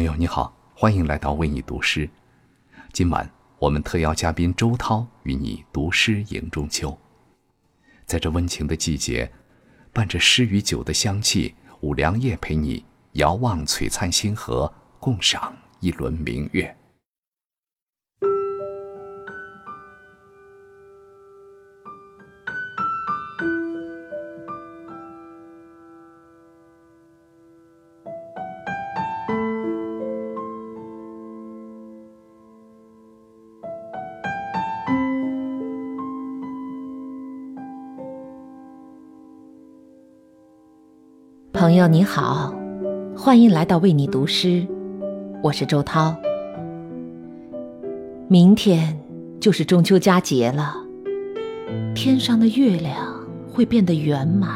朋友你好，欢迎来到为你读诗。今晚我们特邀嘉宾周涛与你读诗迎中秋。在这温情的季节，伴着诗与酒的香气，五粮液陪你遥望璀璨星河，共赏一轮明月。朋友你好，欢迎来到为你读诗，我是周涛。明天就是中秋佳节了，天上的月亮会变得圆满，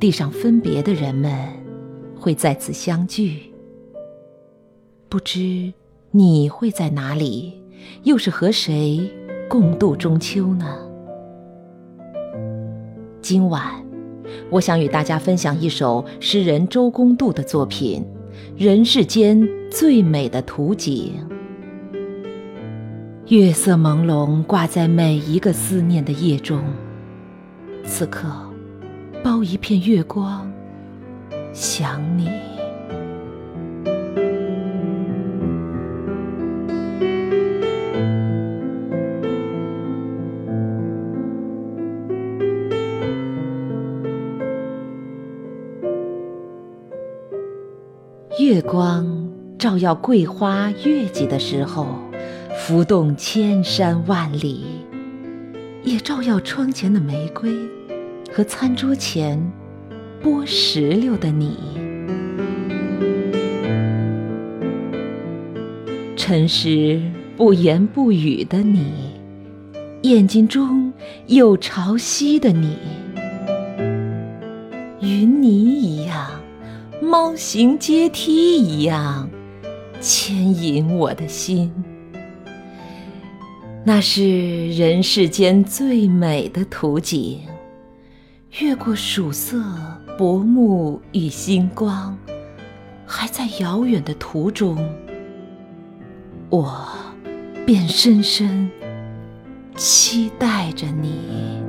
地上分别的人们会再次相聚。不知你会在哪里，又是和谁共度中秋呢？今晚。我想与大家分享一首诗人周公度的作品《人世间最美的图景》。月色朦胧，挂在每一个思念的夜中。此刻，包一片月光，想你。月光照耀桂花月季的时候，浮动千山万里；也照耀窗前的玫瑰和餐桌前剥石榴的你。辰时不言不语的你，眼睛中有潮汐的你，云泥一样。猫行阶梯一样牵引我的心，那是人世间最美的图景。越过曙色、薄暮与星光，还在遥远的途中，我便深深期待着你。